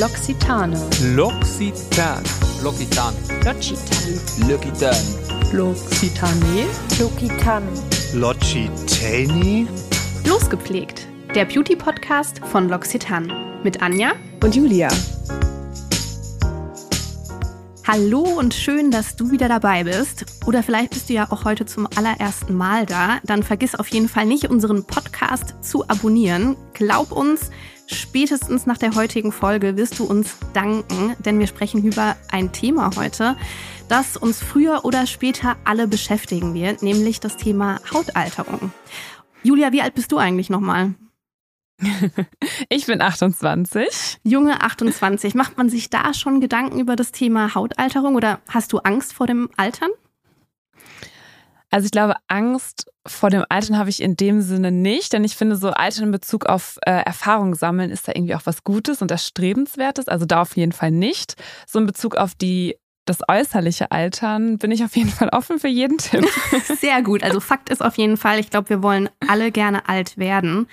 L'Occitane. L'Occitane. L'Occitane. L'Occitane. L'Occitane. L'Occitane. L'Occitane. L'Occitane? Losgepflegt. Der Beauty-Podcast von L'Occitane. Mit Anja Und Julia. Hallo und schön, dass du wieder dabei bist. Oder vielleicht bist du ja auch heute zum allerersten Mal da. Dann vergiss auf jeden Fall nicht, unseren Podcast zu abonnieren. Glaub uns, spätestens nach der heutigen Folge wirst du uns danken, denn wir sprechen über ein Thema heute, das uns früher oder später alle beschäftigen wird, nämlich das Thema Hautalterung. Julia, wie alt bist du eigentlich nochmal? Ich bin 28. Junge 28. Macht man sich da schon Gedanken über das Thema Hautalterung oder hast du Angst vor dem Altern? Also ich glaube, Angst vor dem Altern habe ich in dem Sinne nicht, denn ich finde, so Altern in Bezug auf äh, Erfahrung sammeln ist da irgendwie auch was Gutes und Erstrebenswertes. Also da auf jeden Fall nicht. So in Bezug auf die das äußerliche Altern bin ich auf jeden Fall offen für jeden Tipp. Sehr gut. Also Fakt ist auf jeden Fall, ich glaube, wir wollen alle gerne alt werden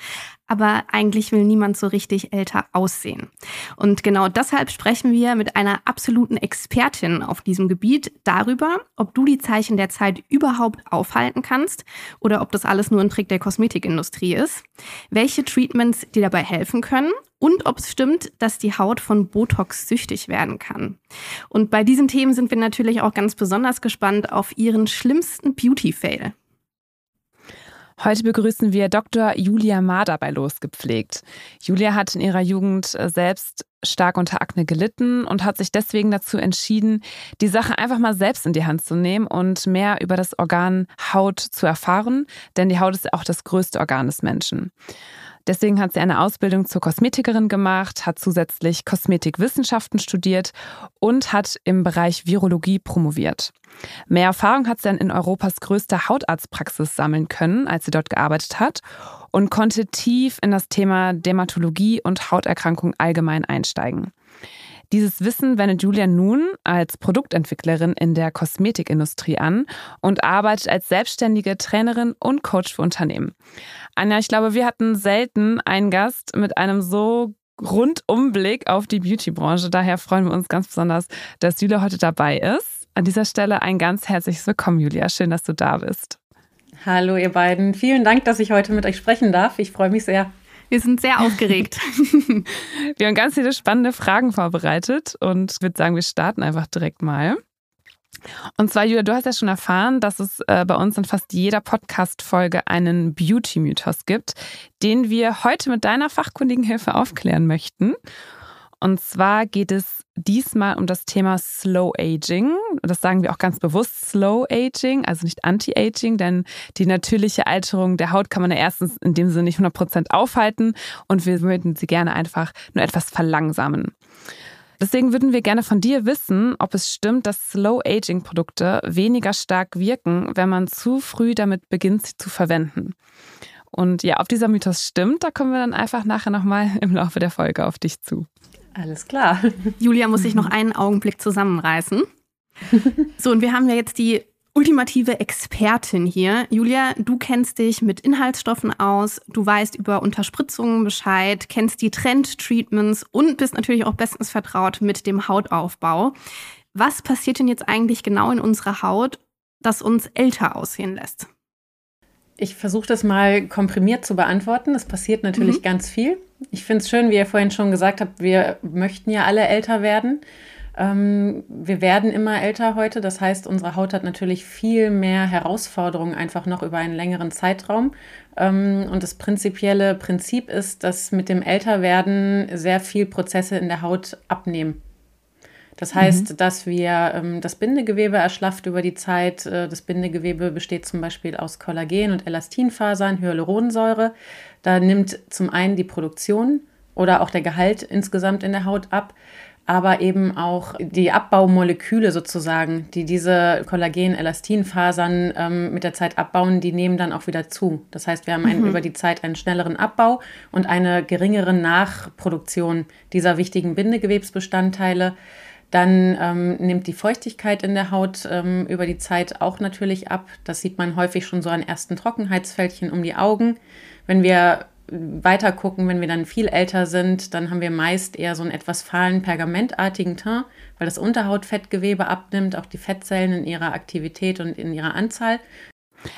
aber eigentlich will niemand so richtig älter aussehen. Und genau deshalb sprechen wir mit einer absoluten Expertin auf diesem Gebiet darüber, ob du die Zeichen der Zeit überhaupt aufhalten kannst oder ob das alles nur ein Trick der Kosmetikindustrie ist, welche Treatments dir dabei helfen können und ob es stimmt, dass die Haut von Botox süchtig werden kann. Und bei diesen Themen sind wir natürlich auch ganz besonders gespannt auf ihren schlimmsten Beauty-Fail. Heute begrüßen wir Dr. Julia Mader bei Losgepflegt. Julia hat in ihrer Jugend äh, selbst stark unter Akne gelitten und hat sich deswegen dazu entschieden, die Sache einfach mal selbst in die Hand zu nehmen und mehr über das Organ Haut zu erfahren, denn die Haut ist auch das größte Organ des Menschen. Deswegen hat sie eine Ausbildung zur Kosmetikerin gemacht, hat zusätzlich Kosmetikwissenschaften studiert und hat im Bereich Virologie promoviert. Mehr Erfahrung hat sie dann in Europas größter Hautarztpraxis sammeln können, als sie dort gearbeitet hat und konnte tief in das Thema Dermatologie und Hauterkrankungen allgemein einsteigen. Dieses Wissen wendet Julia nun als Produktentwicklerin in der Kosmetikindustrie an und arbeitet als selbstständige Trainerin und Coach für Unternehmen. Anja, ich glaube, wir hatten selten einen Gast mit einem so Rundumblick auf die Beautybranche. Daher freuen wir uns ganz besonders, dass Julia heute dabei ist. An dieser Stelle ein ganz herzliches Willkommen, Julia. Schön, dass du da bist. Hallo, ihr beiden. Vielen Dank, dass ich heute mit euch sprechen darf. Ich freue mich sehr. Wir sind sehr aufgeregt. wir haben ganz viele spannende Fragen vorbereitet und ich würde sagen, wir starten einfach direkt mal. Und zwar, Julia, du hast ja schon erfahren, dass es äh, bei uns in fast jeder Podcast-Folge einen Beauty-Mythos gibt, den wir heute mit deiner fachkundigen Hilfe aufklären möchten. Und zwar geht es diesmal um das Thema Slow Aging. Das sagen wir auch ganz bewusst Slow Aging, also nicht Anti-Aging, denn die natürliche Alterung der Haut kann man ja erstens in dem Sinne nicht 100% aufhalten und wir würden sie gerne einfach nur etwas verlangsamen. Deswegen würden wir gerne von dir wissen, ob es stimmt, dass Slow-Aging-Produkte weniger stark wirken, wenn man zu früh damit beginnt, sie zu verwenden. Und ja, ob dieser Mythos stimmt, da kommen wir dann einfach nachher nochmal im Laufe der Folge auf dich zu. Alles klar. Julia muss sich noch einen Augenblick zusammenreißen. So, und wir haben ja jetzt die ultimative Expertin hier. Julia, du kennst dich mit Inhaltsstoffen aus, du weißt über Unterspritzungen Bescheid, kennst die Trend-Treatments und bist natürlich auch bestens vertraut mit dem Hautaufbau. Was passiert denn jetzt eigentlich genau in unserer Haut, das uns älter aussehen lässt? Ich versuche das mal komprimiert zu beantworten. Es passiert natürlich mhm. ganz viel. Ich finde es schön, wie ihr vorhin schon gesagt habt, wir möchten ja alle älter werden. Ähm, wir werden immer älter heute. Das heißt, unsere Haut hat natürlich viel mehr Herausforderungen einfach noch über einen längeren Zeitraum. Ähm, und das prinzipielle Prinzip ist, dass mit dem Älterwerden sehr viel Prozesse in der Haut abnehmen. Das heißt, mhm. dass wir ähm, das Bindegewebe erschlafft über die Zeit. Äh, das Bindegewebe besteht zum Beispiel aus Kollagen und Elastinfasern, Hyaluronsäure. Da nimmt zum einen die Produktion oder auch der Gehalt insgesamt in der Haut ab aber eben auch die Abbaumoleküle sozusagen, die diese Kollagen-Elastinfasern ähm, mit der Zeit abbauen, die nehmen dann auch wieder zu. Das heißt, wir haben einen, mhm. über die Zeit einen schnelleren Abbau und eine geringere Nachproduktion dieser wichtigen Bindegewebsbestandteile. Dann ähm, nimmt die Feuchtigkeit in der Haut ähm, über die Zeit auch natürlich ab. Das sieht man häufig schon so an ersten Trockenheitsfältchen um die Augen. Wenn wir weiter gucken, wenn wir dann viel älter sind, dann haben wir meist eher so einen etwas fahlen, pergamentartigen Teint, weil das Unterhautfettgewebe abnimmt, auch die Fettzellen in ihrer Aktivität und in ihrer Anzahl.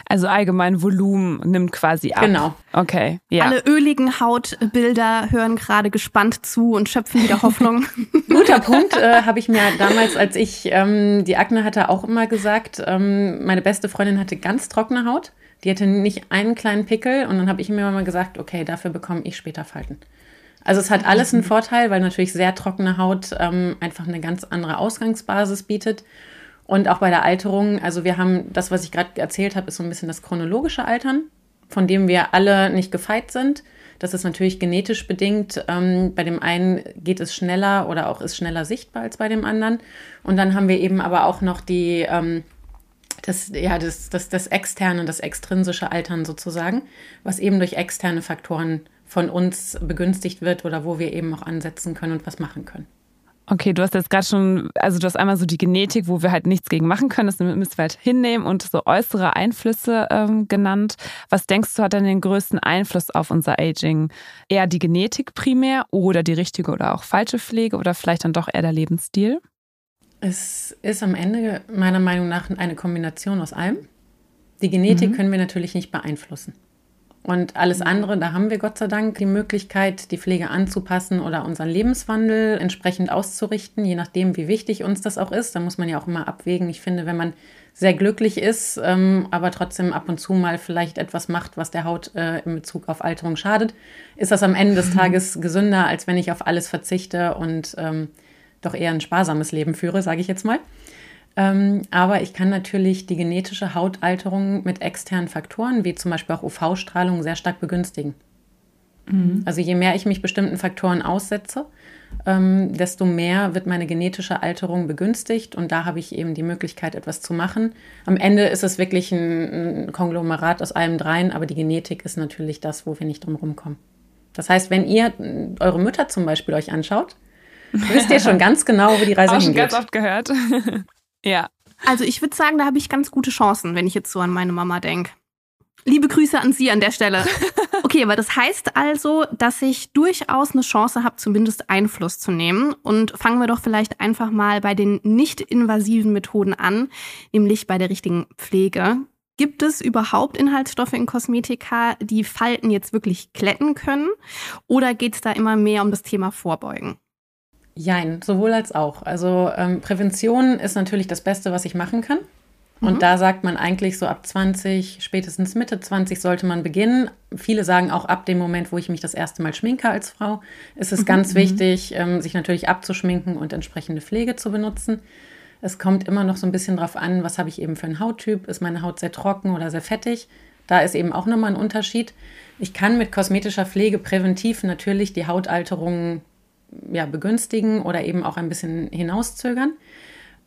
Also allgemein Volumen nimmt quasi ab. Genau. Okay. Ja. Alle öligen Hautbilder hören gerade gespannt zu und schöpfen wieder Hoffnung. Guter Punkt, äh, habe ich mir damals, als ich ähm, die Akne hatte, auch immer gesagt. Ähm, meine beste Freundin hatte ganz trockene Haut. Die hatte nicht einen kleinen Pickel und dann habe ich mir immer mal gesagt, okay, dafür bekomme ich später Falten. Also es hat alles einen Vorteil, weil natürlich sehr trockene Haut ähm, einfach eine ganz andere Ausgangsbasis bietet. Und auch bei der Alterung, also wir haben das, was ich gerade erzählt habe, ist so ein bisschen das chronologische Altern, von dem wir alle nicht gefeit sind. Das ist natürlich genetisch bedingt. Ähm, bei dem einen geht es schneller oder auch ist schneller sichtbar als bei dem anderen. Und dann haben wir eben aber auch noch die ähm, das, ja, das, das, das externe, das extrinsische Altern sozusagen, was eben durch externe Faktoren von uns begünstigt wird oder wo wir eben auch ansetzen können und was machen können. Okay, du hast jetzt gerade schon, also du hast einmal so die Genetik, wo wir halt nichts gegen machen können, das müssen wir halt hinnehmen und so äußere Einflüsse ähm, genannt. Was denkst du, hat denn den größten Einfluss auf unser Aging? Eher die Genetik primär oder die richtige oder auch falsche Pflege oder vielleicht dann doch eher der Lebensstil? Es ist am Ende meiner Meinung nach eine Kombination aus allem. Die Genetik mhm. können wir natürlich nicht beeinflussen. Und alles andere, da haben wir Gott sei Dank die Möglichkeit, die Pflege anzupassen oder unseren Lebenswandel entsprechend auszurichten, je nachdem, wie wichtig uns das auch ist. Da muss man ja auch immer abwägen. Ich finde, wenn man sehr glücklich ist, ähm, aber trotzdem ab und zu mal vielleicht etwas macht, was der Haut äh, in Bezug auf Alterung schadet, ist das am Ende des Tages gesünder, als wenn ich auf alles verzichte und ähm, doch eher ein sparsames Leben führe, sage ich jetzt mal. Ähm, aber ich kann natürlich die genetische Hautalterung mit externen Faktoren, wie zum Beispiel auch UV-Strahlung, sehr stark begünstigen. Mhm. Also je mehr ich mich bestimmten Faktoren aussetze, ähm, desto mehr wird meine genetische Alterung begünstigt und da habe ich eben die Möglichkeit, etwas zu machen. Am Ende ist es wirklich ein, Konglomerat aus allem dreien, aber die Genetik ist natürlich das, wo wir nicht drum rumkommen. Das heißt, wenn ihr eure Mütter zum Beispiel euch anschaut, Wisst ihr schon ganz genau, wo die Reise Auch hingeht? Schon ganz oft gehört. Ja. Also ich würde sagen, da habe ich ganz gute Chancen, wenn ich jetzt so an meine Mama denke. Liebe Grüße an Sie an der Stelle. Okay, aber das heißt also, dass ich durchaus eine Chance habe, zumindest Einfluss zu nehmen. Und fangen wir doch vielleicht einfach mal bei den nicht-invasiven Methoden an, nämlich bei der richtigen Pflege. Gibt es überhaupt Inhaltsstoffe in Kosmetika, die Falten jetzt wirklich kletten können? Oder geht es da immer mehr um das Thema Vorbeugen? Jein, sowohl als auch. Also ähm, Prävention ist natürlich das Beste, was ich machen kann. Und mhm. da sagt man eigentlich so ab 20, spätestens Mitte 20 sollte man beginnen. Viele sagen auch ab dem Moment, wo ich mich das erste Mal schminke als Frau, ist es mhm. ganz mhm. wichtig, ähm, sich natürlich abzuschminken und entsprechende Pflege zu benutzen. Es kommt immer noch so ein bisschen drauf an, was habe ich eben für einen Hauttyp. Ist meine Haut sehr trocken oder sehr fettig? Da ist eben auch nochmal ein Unterschied. Ich kann mit kosmetischer Pflege präventiv natürlich die Hautalterungen ja, begünstigen oder eben auch ein bisschen hinauszögern.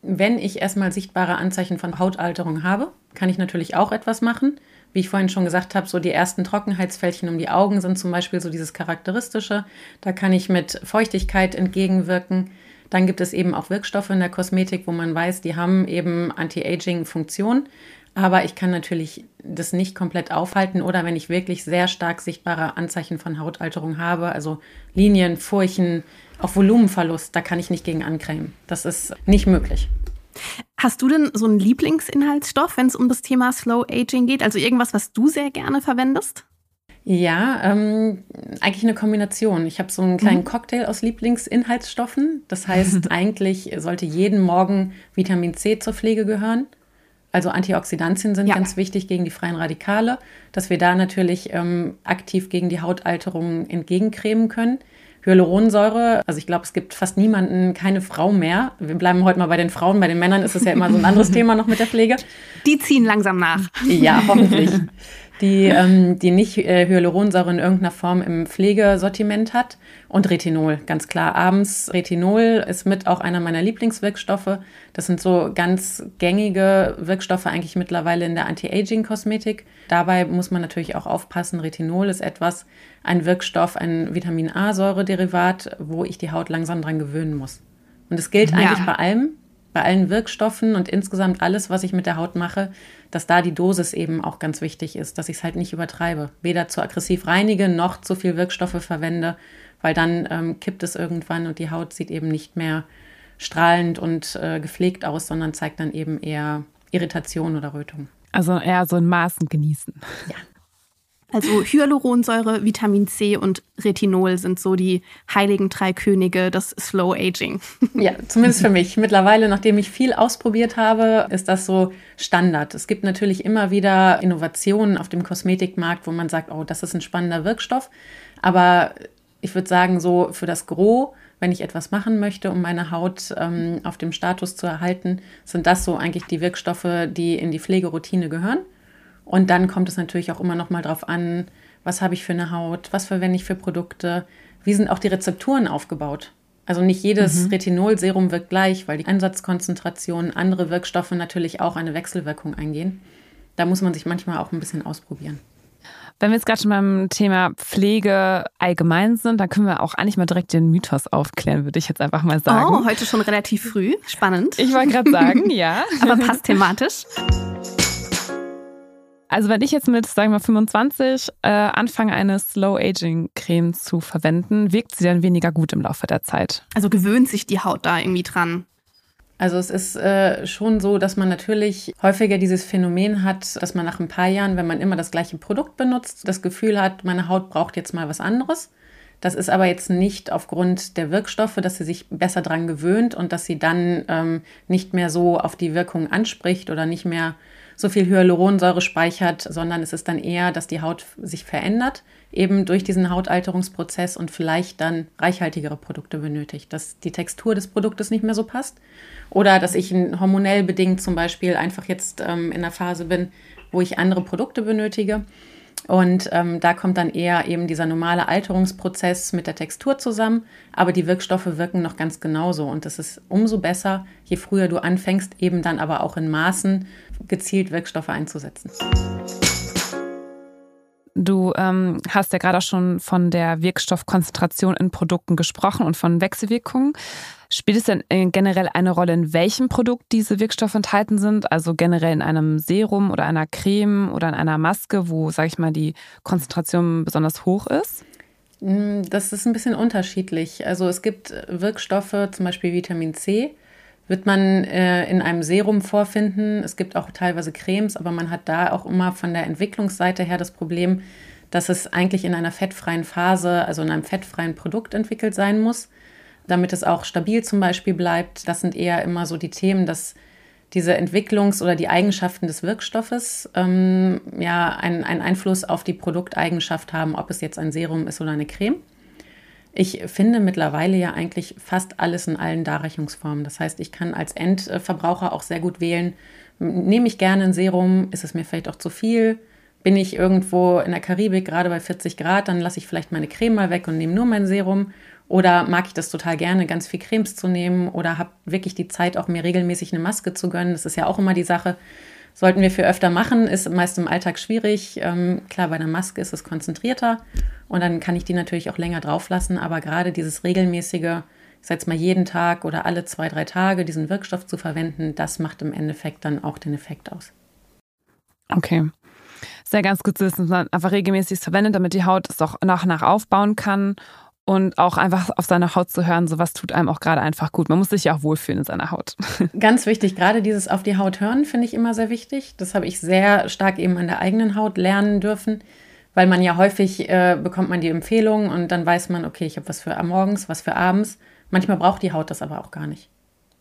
Wenn ich erstmal sichtbare Anzeichen von Hautalterung habe, kann ich natürlich auch etwas machen. Wie ich vorhin schon gesagt habe, so die ersten Trockenheitsfältchen um die Augen sind zum Beispiel so dieses Charakteristische. Da kann ich mit Feuchtigkeit entgegenwirken. Dann gibt es eben auch Wirkstoffe in der Kosmetik, wo man weiß, die haben eben Anti-Aging-Funktion. Aber ich kann natürlich das nicht komplett aufhalten oder wenn ich wirklich sehr stark sichtbare Anzeichen von Hautalterung habe, also Linien, Furchen, auch Volumenverlust, da kann ich nicht gegen ancremen. Das ist nicht möglich. Hast du denn so einen Lieblingsinhaltsstoff, wenn es um das Thema Slow Aging geht? Also irgendwas, was du sehr gerne verwendest? Ja, ähm, eigentlich eine Kombination. Ich habe so einen kleinen mhm. Cocktail aus Lieblingsinhaltsstoffen. Das heißt, eigentlich sollte jeden Morgen Vitamin C zur Pflege gehören. Also Antioxidantien sind ja. ganz wichtig gegen die freien Radikale, dass wir da natürlich ähm, aktiv gegen die Hautalterung entgegencremen können. Hyaluronsäure, also ich glaube, es gibt fast niemanden, keine Frau mehr. Wir bleiben heute mal bei den Frauen, bei den Männern ist es ja immer so ein anderes Thema noch mit der Pflege. Die ziehen langsam nach. Ja, hoffentlich. die, ähm, die nicht äh, Hyaluronsäure in irgendeiner Form im Pflegesortiment hat. Und Retinol, ganz klar. Abends Retinol ist mit auch einer meiner Lieblingswirkstoffe. Das sind so ganz gängige Wirkstoffe eigentlich mittlerweile in der Anti-Aging-Kosmetik. Dabei muss man natürlich auch aufpassen. Retinol ist etwas, ein Wirkstoff, ein Vitamin A-Säurederivat, wo ich die Haut langsam dran gewöhnen muss. Und es gilt ja. eigentlich bei allem, bei allen Wirkstoffen und insgesamt alles, was ich mit der Haut mache, dass da die Dosis eben auch ganz wichtig ist, dass ich es halt nicht übertreibe. Weder zu aggressiv reinige noch zu viel Wirkstoffe verwende, weil dann ähm, kippt es irgendwann und die Haut sieht eben nicht mehr strahlend und äh, gepflegt aus, sondern zeigt dann eben eher Irritation oder Rötung. Also eher so in Maßen genießen. Ja. Also Hyaluronsäure, Vitamin C und Retinol sind so die heiligen drei Könige des Slow Aging. Ja, zumindest für mich. Mittlerweile, nachdem ich viel ausprobiert habe, ist das so Standard. Es gibt natürlich immer wieder Innovationen auf dem Kosmetikmarkt, wo man sagt, oh, das ist ein spannender Wirkstoff. Aber ich würde sagen, so für das Gros, wenn ich etwas machen möchte, um meine Haut ähm, auf dem Status zu erhalten, sind das so eigentlich die Wirkstoffe, die in die Pflegeroutine gehören. Und dann kommt es natürlich auch immer noch mal drauf an, was habe ich für eine Haut, was verwende ich für Produkte, wie sind auch die Rezepturen aufgebaut. Also nicht jedes mhm. Retinolserum wirkt gleich, weil die Einsatzkonzentrationen, andere Wirkstoffe natürlich auch eine Wechselwirkung eingehen. Da muss man sich manchmal auch ein bisschen ausprobieren. Wenn wir jetzt gerade schon beim Thema Pflege allgemein sind, dann können wir auch eigentlich mal direkt den Mythos aufklären, würde ich jetzt einfach mal sagen. Oh, heute schon relativ früh. Spannend. Ich wollte gerade sagen, ja. Aber passt thematisch. Also wenn ich jetzt mit, sagen wir mal, 25 äh, anfange, eine Slow-Aging-Creme zu verwenden, wirkt sie dann weniger gut im Laufe der Zeit? Also gewöhnt sich die Haut da irgendwie dran? Also es ist äh, schon so, dass man natürlich häufiger dieses Phänomen hat, dass man nach ein paar Jahren, wenn man immer das gleiche Produkt benutzt, das Gefühl hat, meine Haut braucht jetzt mal was anderes. Das ist aber jetzt nicht aufgrund der Wirkstoffe, dass sie sich besser dran gewöhnt und dass sie dann ähm, nicht mehr so auf die Wirkung anspricht oder nicht mehr so viel Hyaluronsäure speichert, sondern es ist dann eher, dass die Haut sich verändert, eben durch diesen Hautalterungsprozess und vielleicht dann reichhaltigere Produkte benötigt, dass die Textur des Produktes nicht mehr so passt oder dass ich hormonell bedingt zum Beispiel einfach jetzt ähm, in der Phase bin, wo ich andere Produkte benötige. Und ähm, da kommt dann eher eben dieser normale Alterungsprozess mit der Textur zusammen. Aber die Wirkstoffe wirken noch ganz genauso. Und das ist umso besser, je früher du anfängst, eben dann aber auch in Maßen gezielt Wirkstoffe einzusetzen. Du ähm, hast ja gerade schon von der Wirkstoffkonzentration in Produkten gesprochen und von Wechselwirkungen. Spielt es denn äh, generell eine Rolle, in welchem Produkt diese Wirkstoffe enthalten sind? Also generell in einem Serum oder einer Creme oder in einer Maske, wo, sage ich mal, die Konzentration besonders hoch ist? Mm, das ist ein bisschen unterschiedlich. Also es gibt Wirkstoffe, zum Beispiel Vitamin C, wird man äh, in einem Serum vorfinden. Es gibt auch teilweise Cremes, aber man hat da auch immer von der Entwicklungsseite her das Problem, dass es eigentlich in einer fettfreien Phase, also in einem fettfreien Produkt entwickelt sein muss, damit es auch stabil zum Beispiel bleibt. Das sind eher immer so die Themen, dass diese Entwicklungs- oder die Eigenschaften des Wirkstoffes ähm, ja einen, einen Einfluss auf die Produkteigenschaft haben, ob es jetzt ein Serum ist oder eine Creme. Ich finde mittlerweile ja eigentlich fast alles in allen Darreichungsformen. Das heißt, ich kann als Endverbraucher auch sehr gut wählen, nehme ich gerne ein Serum, ist es mir vielleicht auch zu viel? Bin ich irgendwo in der Karibik gerade bei 40 Grad, dann lasse ich vielleicht meine Creme mal weg und nehme nur mein Serum. Oder mag ich das total gerne, ganz viel Cremes zu nehmen? Oder habe wirklich die Zeit, auch mir regelmäßig eine Maske zu gönnen? Das ist ja auch immer die Sache. Sollten wir für öfter machen, ist meist im Alltag schwierig. Ähm, klar, bei einer Maske ist es konzentrierter und dann kann ich die natürlich auch länger drauf lassen. Aber gerade dieses regelmäßige, ich sage jetzt mal jeden Tag oder alle zwei, drei Tage diesen Wirkstoff zu verwenden, das macht im Endeffekt dann auch den Effekt aus. Okay. Sehr ganz gut zu wissen, dass man einfach regelmäßig verwendet, damit die Haut es auch nach und nach aufbauen kann und auch einfach auf seine Haut zu hören, sowas tut einem auch gerade einfach gut. Man muss sich ja auch wohlfühlen in seiner Haut. Ganz wichtig, gerade dieses auf die Haut hören finde ich immer sehr wichtig. Das habe ich sehr stark eben an der eigenen Haut lernen dürfen, weil man ja häufig äh, bekommt man die Empfehlung und dann weiß man, okay, ich habe was für morgens, was für abends. Manchmal braucht die Haut das aber auch gar nicht.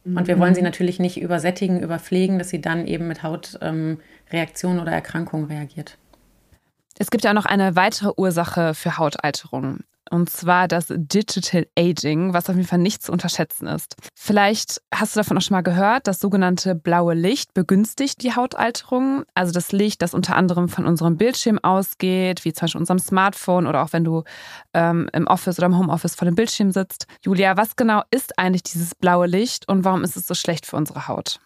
Und wir wollen sie mhm. natürlich nicht übersättigen, überpflegen, dass sie dann eben mit Hautreaktionen ähm, oder Erkrankungen reagiert. Es gibt ja auch noch eine weitere Ursache für Hautalterung und zwar das Digital Aging, was auf jeden Fall nicht zu unterschätzen ist. Vielleicht hast du davon auch schon mal gehört, das sogenannte blaue Licht begünstigt die Hautalterung. Also das Licht, das unter anderem von unserem Bildschirm ausgeht, wie zum Beispiel unserem Smartphone oder auch wenn du ähm, im Office oder im Homeoffice vor dem Bildschirm sitzt. Julia, was genau ist eigentlich dieses blaue Licht und warum ist es so schlecht für unsere Haut?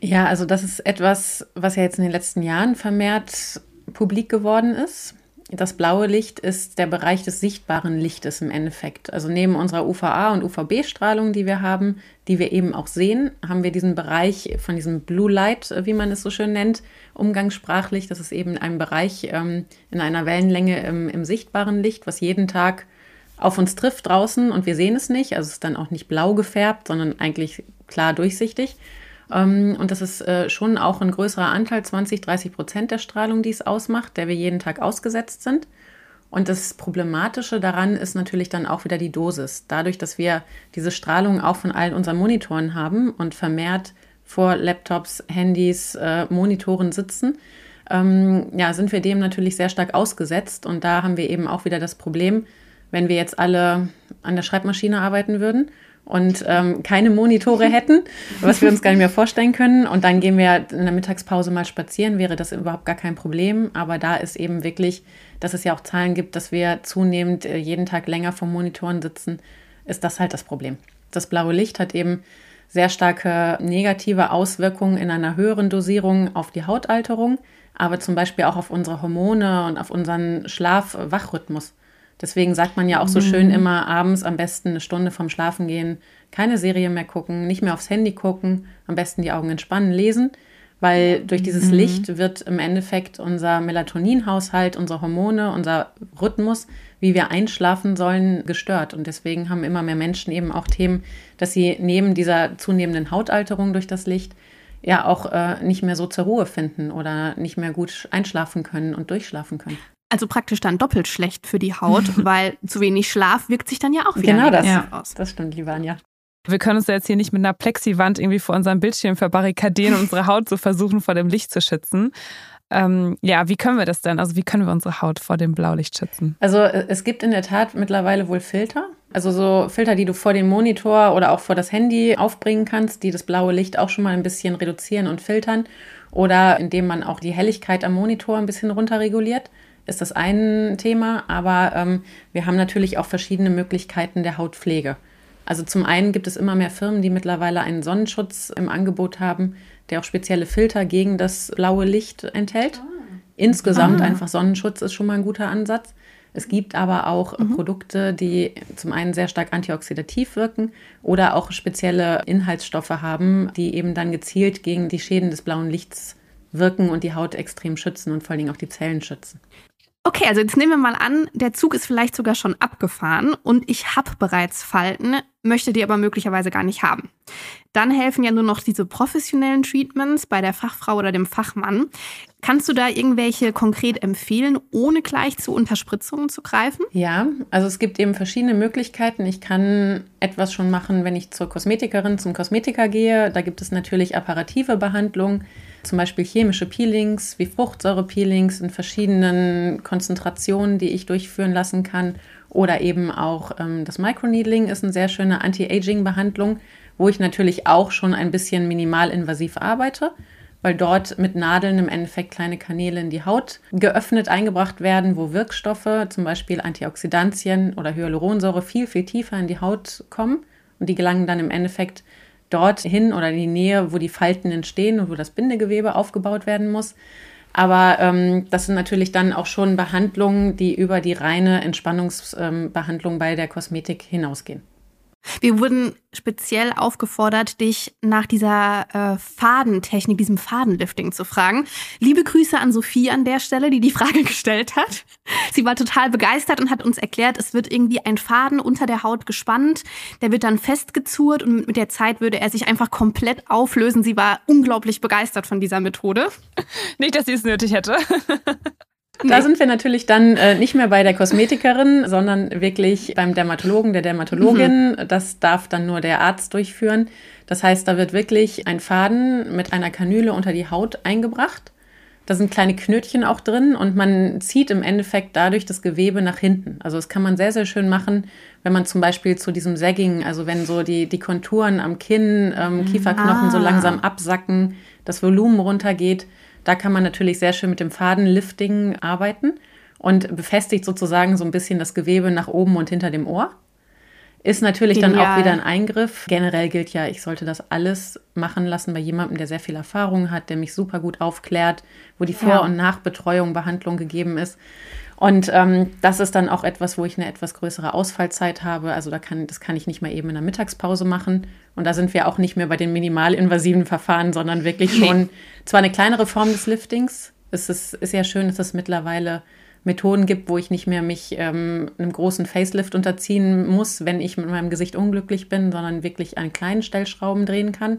Ja, also das ist etwas, was ja jetzt in den letzten Jahren vermehrt publik geworden ist. Das blaue Licht ist der Bereich des sichtbaren Lichtes im Endeffekt. Also neben unserer UVA- und UVB-Strahlung, die wir haben, die wir eben auch sehen, haben wir diesen Bereich von diesem Blue Light, wie man es so schön nennt, umgangssprachlich. Das ist eben ein Bereich ähm, in einer Wellenlänge im, im sichtbaren Licht, was jeden Tag auf uns trifft draußen und wir sehen es nicht. Also es ist dann auch nicht blau gefärbt, sondern eigentlich klar durchsichtig. Ähm, und das ist äh, schon auch ein größerer Anteil, 20, 30 Prozent der Strahlung, die es ausmacht, der wir jeden Tag ausgesetzt sind. Und das Problematische daran ist natürlich dann auch wieder die Dosis. Dadurch, dass wir diese Strahlung auch von allen unseren Monitoren haben und vermehrt vor Laptops, Handys, äh, Monitoren sitzen, ähm, ja, sind wir dem natürlich sehr stark ausgesetzt. Und da haben wir eben auch wieder das Problem, wenn wir jetzt alle an der Schreibmaschine arbeiten würden und ähm, keine Monitore hätten, was wir uns gar nicht mehr vorstellen können. Und dann gehen wir in der Mittagspause mal spazieren, wäre das überhaupt gar kein Problem. Aber da ist eben wirklich, dass es ja auch Zahlen gibt, dass wir zunehmend äh, jeden Tag länger vor Monitoren sitzen, ist das halt das Problem. Das blaue Licht hat eben sehr starke negative Auswirkungen in einer höheren Dosierung auf die Hautalterung, aber zum Beispiel auch auf unsere Hormone und auf unseren Schlaf-Wachrhythmus. Deswegen sagt man ja auch so schön mhm. immer abends am besten eine Stunde vorm Schlafen gehen, keine Serie mehr gucken, nicht mehr aufs Handy gucken, am besten die Augen entspannen, lesen, weil durch dieses mhm. Licht wird im Endeffekt unser Melatoninhaushalt, unsere Hormone, unser Rhythmus, wie wir einschlafen sollen, gestört. Und deswegen haben immer mehr Menschen eben auch Themen, dass sie neben dieser zunehmenden Hautalterung durch das Licht ja auch äh, nicht mehr so zur Ruhe finden oder nicht mehr gut einschlafen können und durchschlafen können. Also praktisch dann doppelt schlecht für die Haut, weil zu wenig Schlaf wirkt sich dann ja auch wieder genau das. Ja. aus. Das stimmt, liebe Anja. Wir können uns jetzt hier nicht mit einer Plexiwand irgendwie vor unserem Bildschirm verbarrikadieren und unsere Haut so versuchen, vor dem Licht zu schützen. Ähm, ja, wie können wir das denn? Also wie können wir unsere Haut vor dem Blaulicht schützen? Also äh, es gibt in der Tat mittlerweile wohl Filter. Also so Filter, die du vor dem Monitor oder auch vor das Handy aufbringen kannst, die das blaue Licht auch schon mal ein bisschen reduzieren und filtern. Oder indem man auch die Helligkeit am Monitor ein bisschen runterreguliert ist das ein Thema, aber ähm, wir haben natürlich auch verschiedene Möglichkeiten der Hautpflege. Also zum einen gibt es immer mehr Firmen, die mittlerweile einen Sonnenschutz im Angebot haben, der auch spezielle Filter gegen das blaue Licht enthält. Ah. Insgesamt ah. einfach Sonnenschutz ist schon mal ein guter Ansatz. Es gibt aber auch mhm. Produkte, die zum einen sehr stark antioxidativ wirken oder auch spezielle Inhaltsstoffe haben, die eben dann gezielt gegen die Schäden des blauen Lichts wirken und die Haut extrem schützen und vor allen Dingen auch die Zellen schützen. Okay, also jetzt nehmen wir mal an, der Zug ist vielleicht sogar schon abgefahren und ich habe bereits Falten, möchte die aber möglicherweise gar nicht haben. Dann helfen ja nur noch diese professionellen Treatments bei der Fachfrau oder dem Fachmann. Kannst du da irgendwelche konkret empfehlen, ohne gleich zu Unterspritzungen zu greifen? Ja, also es gibt eben verschiedene Möglichkeiten. Ich kann etwas schon machen, wenn ich zur Kosmetikerin, zum Kosmetiker gehe. Da gibt es natürlich apparative Behandlungen zum Beispiel chemische Peelings wie Fruchtsäurepeelings in verschiedenen Konzentrationen, die ich durchführen lassen kann. Oder eben auch ähm, das Microneedling ist eine sehr schöne Anti-Aging-Behandlung, wo ich natürlich auch schon ein bisschen minimalinvasiv arbeite, weil dort mit Nadeln im Endeffekt kleine Kanäle in die Haut geöffnet eingebracht werden, wo Wirkstoffe, zum Beispiel Antioxidantien oder Hyaluronsäure, viel, viel tiefer in die Haut kommen. Und die gelangen dann im Endeffekt dorthin oder in die Nähe, wo die Falten entstehen und wo das Bindegewebe aufgebaut werden muss. Aber ähm, das sind natürlich dann auch schon Behandlungen, die über die reine Entspannungsbehandlung ähm, bei der Kosmetik hinausgehen. Wir wurden speziell aufgefordert, dich nach dieser äh, Fadentechnik, diesem Fadenlifting zu fragen. Liebe Grüße an Sophie an der Stelle, die die Frage gestellt hat. Sie war total begeistert und hat uns erklärt, es wird irgendwie ein Faden unter der Haut gespannt, der wird dann festgezurrt und mit der Zeit würde er sich einfach komplett auflösen. Sie war unglaublich begeistert von dieser Methode. Nicht, dass sie es nötig hätte. Da sind wir natürlich dann äh, nicht mehr bei der Kosmetikerin, sondern wirklich beim Dermatologen, der Dermatologin. Mhm. Das darf dann nur der Arzt durchführen. Das heißt, da wird wirklich ein Faden mit einer Kanüle unter die Haut eingebracht. Da sind kleine Knötchen auch drin und man zieht im Endeffekt dadurch das Gewebe nach hinten. Also das kann man sehr, sehr schön machen, wenn man zum Beispiel zu diesem Sagging, also wenn so die, die Konturen am Kinn, ähm, Kieferknochen ah. so langsam absacken, das Volumen runtergeht da kann man natürlich sehr schön mit dem Fadenlifting arbeiten und befestigt sozusagen so ein bisschen das Gewebe nach oben und hinter dem Ohr. Ist natürlich Genial. dann auch wieder ein Eingriff. Generell gilt ja, ich sollte das alles machen lassen bei jemandem, der sehr viel Erfahrung hat, der mich super gut aufklärt, wo die Vor- und Nachbetreuung, Behandlung gegeben ist. Und ähm, das ist dann auch etwas, wo ich eine etwas größere Ausfallzeit habe. Also da kann, das kann ich nicht mal eben in der Mittagspause machen. Und da sind wir auch nicht mehr bei den minimalinvasiven Verfahren, sondern wirklich schon zwar eine kleinere Form des Liftings. Es ist, ist ja schön, dass es mittlerweile Methoden gibt, wo ich nicht mehr mich ähm, einem großen Facelift unterziehen muss, wenn ich mit meinem Gesicht unglücklich bin, sondern wirklich an kleinen Stellschrauben drehen kann.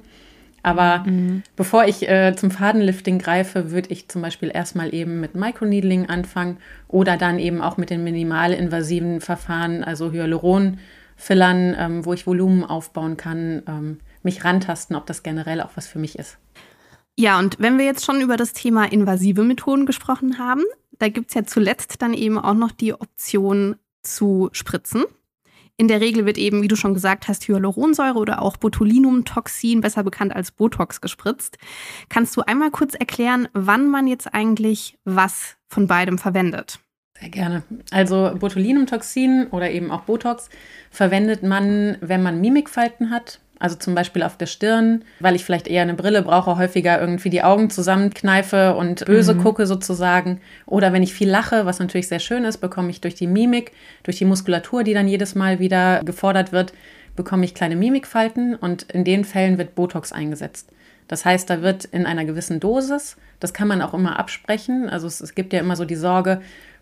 Aber mhm. bevor ich äh, zum Fadenlifting greife, würde ich zum Beispiel erstmal eben mit Microneedling anfangen oder dann eben auch mit den minimalinvasiven Verfahren, also Hyaluron-Fillern, ähm, wo ich Volumen aufbauen kann, ähm, mich rantasten, ob das generell auch was für mich ist. Ja, und wenn wir jetzt schon über das Thema invasive Methoden gesprochen haben, da gibt es ja zuletzt dann eben auch noch die Option zu spritzen. In der Regel wird eben, wie du schon gesagt hast, Hyaluronsäure oder auch Botulinumtoxin, besser bekannt als Botox, gespritzt. Kannst du einmal kurz erklären, wann man jetzt eigentlich was von beidem verwendet? Sehr gerne. Also Botulinumtoxin oder eben auch Botox verwendet man, wenn man Mimikfalten hat, also zum Beispiel auf der Stirn, weil ich vielleicht eher eine Brille brauche, häufiger irgendwie die Augen zusammenkneife und böse mhm. gucke sozusagen. Oder wenn ich viel lache, was natürlich sehr schön ist, bekomme ich durch die Mimik, durch die Muskulatur, die dann jedes Mal wieder gefordert wird, bekomme ich kleine Mimikfalten und in den Fällen wird Botox eingesetzt. Das heißt, da wird in einer gewissen Dosis, das kann man auch immer absprechen. Also es, es gibt ja immer so die Sorge,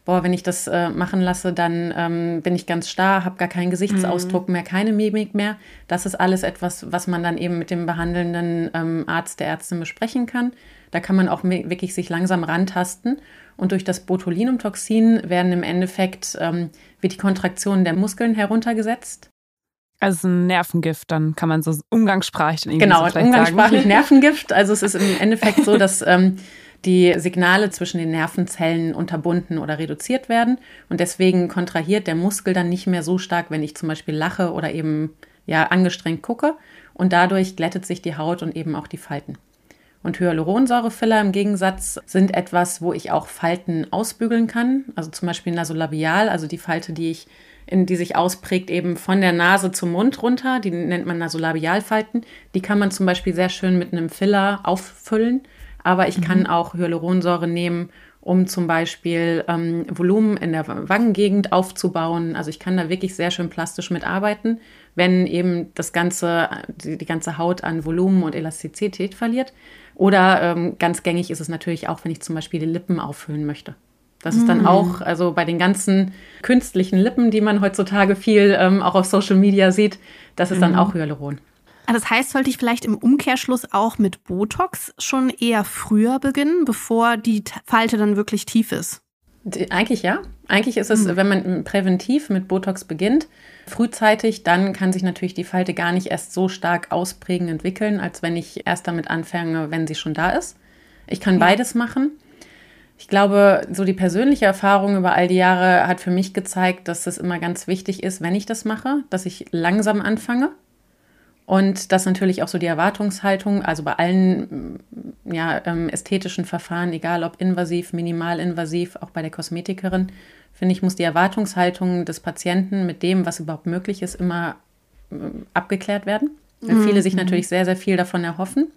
boah, wenn ich das äh, machen lasse, dann ähm, bin ich ganz starr, habe gar keinen Gesichtsausdruck mhm. mehr, keine Mimik mehr. Das ist alles etwas, was man dann eben mit dem behandelnden ähm, Arzt, der Ärztin besprechen kann. Da kann man auch wirklich sich langsam rantasten. Und durch das Botulinumtoxin werden im Endeffekt, ähm, wird die Kontraktion der Muskeln heruntergesetzt. Also ein Nervengift, dann kann man so umgangssprachlich irgendwie genau, so umgangssprachlich sagen. Nervengift. Also es ist im Endeffekt so, dass ähm, die Signale zwischen den Nervenzellen unterbunden oder reduziert werden. Und deswegen kontrahiert der Muskel dann nicht mehr so stark, wenn ich zum Beispiel lache oder eben ja angestrengt gucke. Und dadurch glättet sich die Haut und eben auch die Falten. Und Hyaluronsäurefiller im Gegensatz sind etwas, wo ich auch Falten ausbügeln kann. Also zum Beispiel nasolabial, also die Falte, die ich in die sich ausprägt, eben von der Nase zum Mund runter. Die nennt man Nasolabialfalten. Die kann man zum Beispiel sehr schön mit einem Filler auffüllen aber ich mhm. kann auch Hyaluronsäure nehmen, um zum Beispiel ähm, Volumen in der Wangengegend aufzubauen. Also ich kann da wirklich sehr schön plastisch mitarbeiten, wenn eben das ganze, die, die ganze Haut an Volumen und Elastizität verliert. Oder ähm, ganz gängig ist es natürlich auch, wenn ich zum Beispiel die Lippen auffüllen möchte. Das ist dann mhm. auch, also bei den ganzen künstlichen Lippen, die man heutzutage viel ähm, auch auf Social Media sieht, das ist mhm. dann auch Hyaluron. Ah, das heißt, sollte ich vielleicht im Umkehrschluss auch mit Botox schon eher früher beginnen, bevor die Falte dann wirklich tief ist? Eigentlich ja. Eigentlich ist es, mhm. wenn man präventiv mit Botox beginnt, frühzeitig, dann kann sich natürlich die Falte gar nicht erst so stark ausprägen, entwickeln, als wenn ich erst damit anfange, wenn sie schon da ist. Ich kann ja. beides machen. Ich glaube, so die persönliche Erfahrung über all die Jahre hat für mich gezeigt, dass es immer ganz wichtig ist, wenn ich das mache, dass ich langsam anfange und dass natürlich auch so die Erwartungshaltung, also bei allen mm, ja, ähm, ästhetischen Verfahren, egal ob invasiv, minimalinvasiv, auch bei der Kosmetikerin, finde ich, muss die Erwartungshaltung des Patienten mit dem, was überhaupt möglich ist, immer äh, abgeklärt werden. Weil mhm. viele sich natürlich sehr, sehr viel davon erhoffen.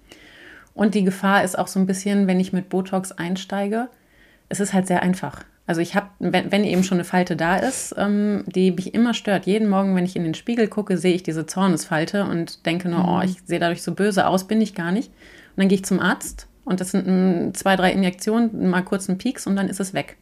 Und die Gefahr ist auch so ein bisschen, wenn ich mit Botox einsteige, es ist halt sehr einfach. Also ich habe, wenn, wenn, eben schon eine Falte da ist, ähm, die mich immer stört. Jeden Morgen, wenn ich in den Spiegel gucke, sehe ich diese Zornesfalte und denke nur, oh, mhm. oh, ich sehe dadurch so böse aus, bin ich gar nicht. Und dann gehe ich zum Arzt und das sind m, zwei, drei Injektionen, mal kurz ein Pieks und dann ist es weg.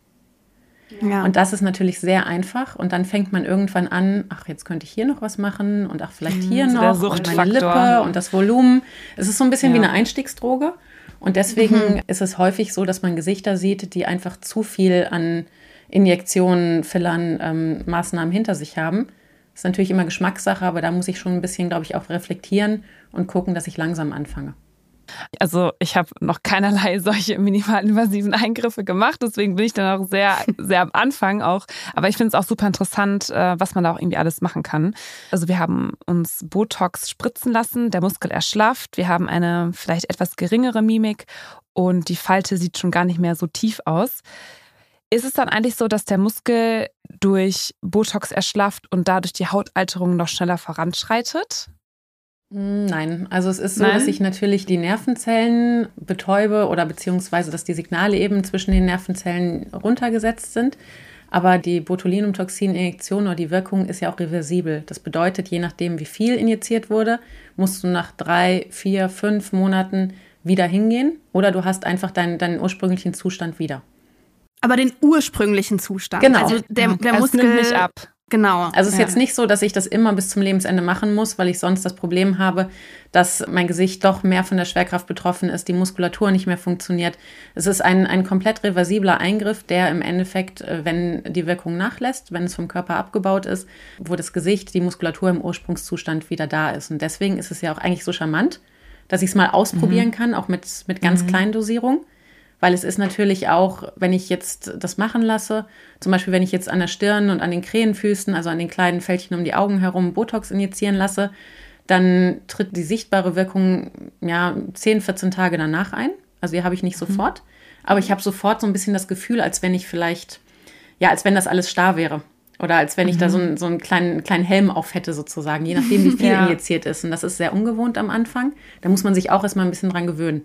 Ja. Und das ist natürlich sehr einfach. Und dann fängt man irgendwann an, ach, jetzt könnte ich hier noch was machen und ach, vielleicht hier mhm, noch und meine Lippe und das Volumen. Es ist so ein bisschen ja. wie eine Einstiegsdroge. Und deswegen mhm. ist es häufig so, dass man Gesichter sieht, die einfach zu viel an Injektionen, Fillern, ähm, Maßnahmen hinter sich haben. Das ist natürlich immer Geschmackssache, aber da muss ich schon ein bisschen, glaube ich, auch reflektieren und gucken, dass ich langsam anfange. Also ich habe noch keinerlei solche minimalinvasiven Eingriffe gemacht, deswegen bin ich da noch sehr, sehr am Anfang auch. Aber ich finde es auch super interessant, äh, was man da auch irgendwie alles machen kann. Also wir haben uns Botox spritzen lassen, der Muskel erschlafft, wir haben eine vielleicht etwas geringere Mimik und die Falte sieht schon gar nicht mehr so tief aus. Ist es dann eigentlich so, dass der Muskel durch Botox erschlafft und dadurch die Hautalterung noch schneller voranschreitet? Mm, Nein, also es ist so, Nein? dass ich natürlich die Nervenzellen betäube oder beziehungsweise, dass die Signale eben zwischen den Nervenzellen runtergesetzt sind. Aber die Botulinumtoxin-Injektion oder die Wirkung ist ja auch reversibel. Das bedeutet, je nachdem, wie viel injiziert wurde, musst du nach drei, vier, fünf Monaten wieder hingehen oder du hast einfach deinen, deinen ursprünglichen Zustand wieder. Aber den ursprünglichen Zustand. Genau. Also der, der es Muskel. nimmt nicht ab. Genau. Also es ist ja. jetzt nicht so, dass ich das immer bis zum Lebensende machen muss, weil ich sonst das Problem habe, dass mein Gesicht doch mehr von der Schwerkraft betroffen ist, die Muskulatur nicht mehr funktioniert. Es ist ein, ein komplett reversibler Eingriff, der im Endeffekt, äh, wenn die Wirkung nachlässt, wenn es vom Körper abgebaut ist, wo das Gesicht, die Muskulatur im Ursprungszustand wieder da ist. Und deswegen ist es ja auch eigentlich so charmant, dass ich es mal ausprobieren kann, auch mit, mit ganz kleinen Dosierungen. Weil es ist natürlich auch, wenn ich jetzt das machen lasse, zum Beispiel wenn ich jetzt an der Stirn und an den Krähenfüßen, also an den kleinen Fältchen um die Augen herum Botox injizieren lasse, dann tritt die sichtbare Wirkung ja 10, 14 Tage danach ein. Also die habe ich nicht sofort. Aber ich habe sofort so ein bisschen das Gefühl, als wenn ich vielleicht, ja, als wenn das alles starr wäre. Oder als wenn ich da so, einen, so einen kleinen, kleinen Helm auf hätte, sozusagen, je nachdem, wie viel Ja. injiziert ist. Und das ist sehr ungewohnt am Anfang. Da muss man sich auch erstmal ein bisschen dran gewöhnen.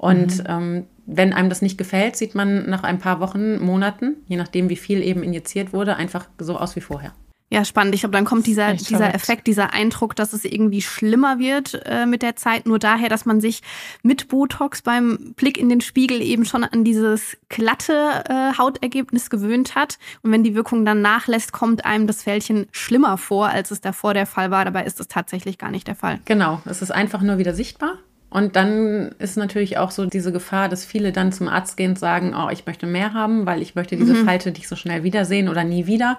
Und ähm, wenn einem das nicht gefällt, sieht man nach ein paar Wochen, Monaten, je nachdem, wie viel eben injiziert wurde, einfach so aus wie vorher. Ja, spannend. Ich glaube, dann kommt dieser, Echt dieser verrückt. Effekt, dieser Eindruck, dass es irgendwie schlimmer wird äh, mit der Zeit, nur daher, dass man sich mit Botox beim Blick in den Spiegel eben schon an dieses glatte äh, Hautergebnis gewöhnt hat. Und wenn die Wirkung dann nachlässt, kommt einem das Fältchen schlimmer vor, als es davor der Fall war. Dabei ist es tatsächlich gar nicht der Fall. Genau, es ist einfach nur wieder sichtbar. Und dann ist natürlich auch so diese Gefahr, dass viele dann zum Arzt gehen und sagen, oh, ich möchte mehr haben, weil ich möchte diese Falte nicht so schnell wiedersehen oder nie wieder.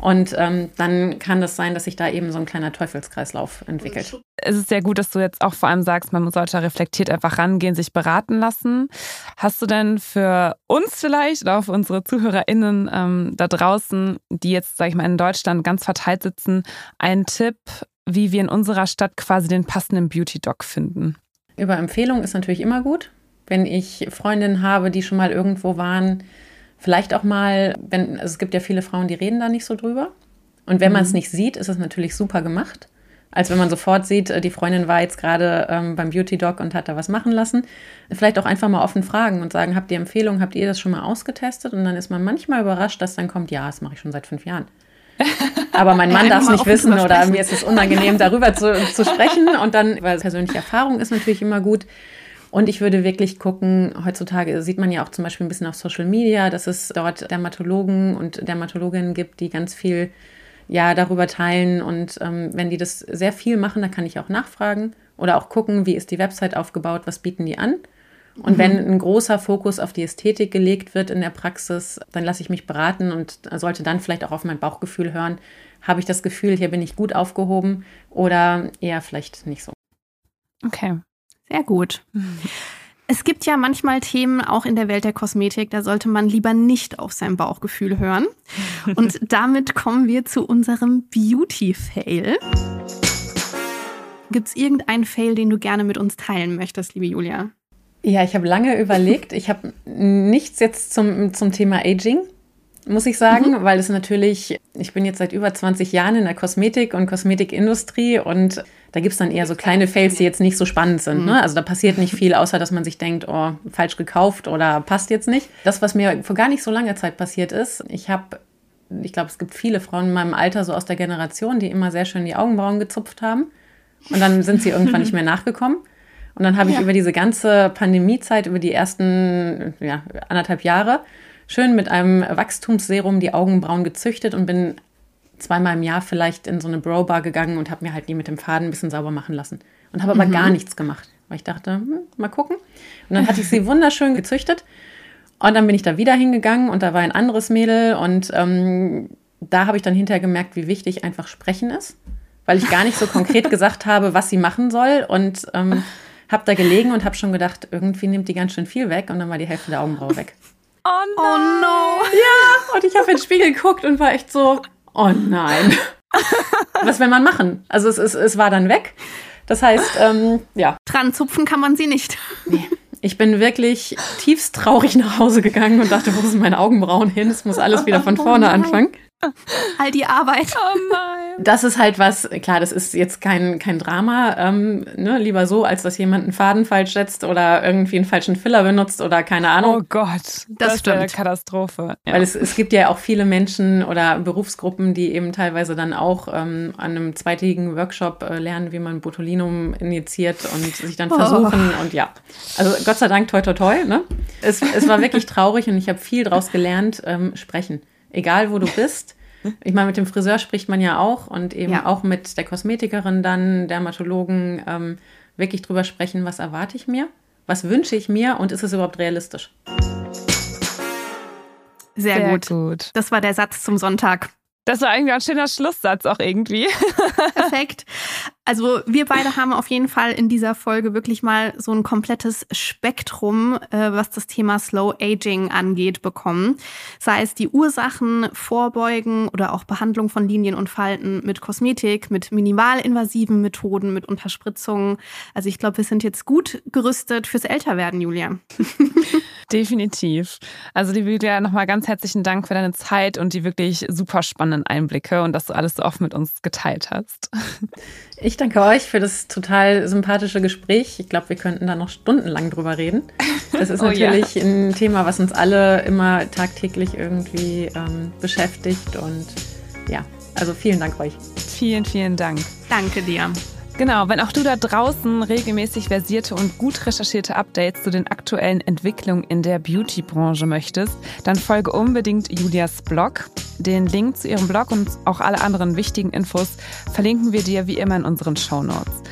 Und ähm, dann kann das sein, dass sich da eben so ein kleiner Teufelskreislauf entwickelt. Es ist sehr gut, dass du jetzt auch vor allem sagst, man sollte reflektiert einfach rangehen, sich beraten lassen. Hast du denn für uns vielleicht oder auch für unsere ZuhörerInnen ähm, da draußen, die jetzt, sag ich mal, in Deutschland ganz verteilt sitzen, einen Tipp, wie wir in unserer Stadt quasi den passenden Beauty-Doc finden? Über Empfehlung ist natürlich immer gut. Wenn ich Freundinnen habe, die schon mal irgendwo waren, vielleicht auch mal, wenn, also es gibt ja viele Frauen, die reden da nicht so drüber. Und wenn man es nicht sieht, ist es natürlich super gemacht. Als wenn man sofort sieht, äh, die Freundin war jetzt gerade ähm, beim Beauty Doc und hat da was machen lassen. Vielleicht auch einfach mal offen fragen und sagen, habt ihr Empfehlungen, habt ihr das schon mal ausgetestet? Und dann ist man manchmal überrascht, dass dann kommt, ja, das mache ich schon seit fünf Jahren. Aber mein Mann darf es nicht wissen oder sprechen. mir ist es unangenehm, darüber zu, zu sprechen. Und dann, weil persönliche Erfahrung ist natürlich immer gut. Und ich würde wirklich gucken, heutzutage sieht man ja auch zum Beispiel ein bisschen auf Social Media, dass es dort Dermatologen und Dermatologinnen gibt, die ganz viel ja, darüber teilen. Und ähm, wenn die das sehr viel machen, dann kann ich auch nachfragen oder auch gucken, wie ist die Website aufgebaut, was bieten die an. Und wenn ein großer Fokus auf die Ästhetik gelegt wird in der Praxis, dann lasse ich mich beraten und sollte dann vielleicht auch auf mein Bauchgefühl hören. Habe ich das Gefühl, hier bin ich gut aufgehoben oder eher vielleicht nicht so. Okay. Sehr gut. Es gibt ja manchmal Themen auch in der Welt der Kosmetik, da sollte man lieber nicht auf sein Bauchgefühl hören. Und damit kommen wir zu unserem Beauty-Fail. Gibt es irgendeinen Fail, den du gerne mit uns teilen möchtest, liebe Julia? Ja, ich habe lange überlegt. Ich habe nichts jetzt zum, zum Thema Aging, muss ich sagen, weil es natürlich, ich bin jetzt seit über 20 Jahren in der Kosmetik und Kosmetikindustrie und da gibt es dann eher so kleine Fails, die jetzt nicht so spannend sind. Ne? Also da passiert nicht viel, außer dass man sich denkt, oh, falsch gekauft oder passt jetzt nicht. Das, was mir vor gar nicht so langer Zeit passiert ist, ich habe, ich glaube, es gibt viele Frauen in meinem Alter, so aus der Generation, die immer sehr schön die Augenbrauen gezupft haben. Und dann sind sie irgendwann nicht mehr nachgekommen. Und dann habe ich über diese ganze Pandemiezeit, über die ersten ja, anderthalb Jahre, schön mit einem Wachstumsserum die Augenbrauen gezüchtet und bin zweimal im Jahr vielleicht in so eine Bro-Bar gegangen und habe mir halt die mit dem Faden ein bisschen sauber machen lassen. Und habe aber gar nichts gemacht, weil ich dachte, hm, mal gucken. Und dann hatte ich sie wunderschön gezüchtet. Und dann bin ich da wieder hingegangen und da war ein anderes Mädel und ähm, da habe ich dann hinterher gemerkt, wie wichtig einfach Sprechen ist, weil ich gar nicht so konkret gesagt habe, was sie machen soll und ähm, habe da gelegen und habe schon gedacht, irgendwie nimmt die ganz schön viel weg und dann war die Hälfte der Augenbraue weg. Oh Oh no! Und ich habe in den Spiegel geguckt und war echt so, oh nein. Was will man machen? Also es, es, es war dann weg. Das heißt, ähm, ja, Dran zupfen kann man sie nicht. Ich bin wirklich tiefst traurig nach Hause gegangen und dachte, wo sind meine Augenbrauen hin? Es muss alles wieder von vorne anfangen. All die Arbeit. Oh nein. Das ist halt was, klar, das ist jetzt kein, kein Drama. Ähm, ne? Lieber so, als dass jemand einen Faden falsch setzt oder irgendwie einen falschen Filler benutzt oder keine Ahnung. Oh Gott, das, ist eine. Katastrophe. Ja. Weil es, es gibt ja auch viele Menschen oder Berufsgruppen, die eben teilweise dann auch ähm, an einem zweitägigen Workshop äh, lernen, wie man Botulinum injiziert und sich dann versuchen und ja. Also Gott sei Dank, toi toi toi. Ne? Es, es war wirklich traurig und ich habe viel draus gelernt, ähm, sprechen. Egal wo du bist. Ich meine, mit dem Friseur spricht man ja auch und eben Ja. auch mit der Kosmetikerin dann, Dermatologen, ähm, wirklich drüber sprechen, was erwarte ich mir, was wünsche ich mir und ist es überhaupt realistisch? Sehr, Sehr gut. gut. Das war der Satz zum Sonntag. Das war irgendwie ein schöner Schlusssatz auch irgendwie. Perfekt. Also wir beide haben auf jeden Fall in dieser Folge wirklich mal so ein komplettes Spektrum, äh, was das Thema Slow Aging angeht, bekommen. Sei es die Ursachen, Vorbeugen oder auch Behandlung von Linien und Falten mit Kosmetik, mit minimalinvasiven Methoden, mit Unterspritzungen. Also ich glaube, wir sind jetzt gut gerüstet fürs Älterwerden, Julia. Definitiv. Also die Julia, nochmal ganz herzlichen Dank für deine Zeit und die wirklich super spannenden Einblicke und dass du alles so offen mit uns geteilt hast. Ich danke euch für das total sympathische Gespräch. Ich glaube, wir könnten da noch stundenlang drüber reden. Das ist Oh ja. natürlich ein Thema, was uns alle immer tagtäglich irgendwie ähm, beschäftigt. Und ja, also vielen Dank euch. Vielen, vielen Dank. Danke dir. Genau, wenn auch du da draußen regelmäßig versierte und gut recherchierte Updates zu den aktuellen Entwicklungen in der Beauty-Branche möchtest, dann folge unbedingt Julias Blog. Den Link zu ihrem Blog und auch alle anderen wichtigen Infos verlinken wir dir wie immer in unseren Shownotes.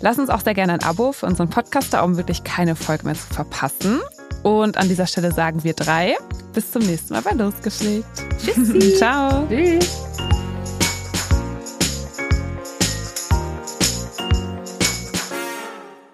Lass uns auch sehr gerne ein Abo für unseren Podcast da, um wirklich keine Folge mehr zu verpassen. Und an dieser Stelle sagen wir drei. Bis zum nächsten Mal bei Losgeschlägt. Tschüssi. Ciao. Tschüss.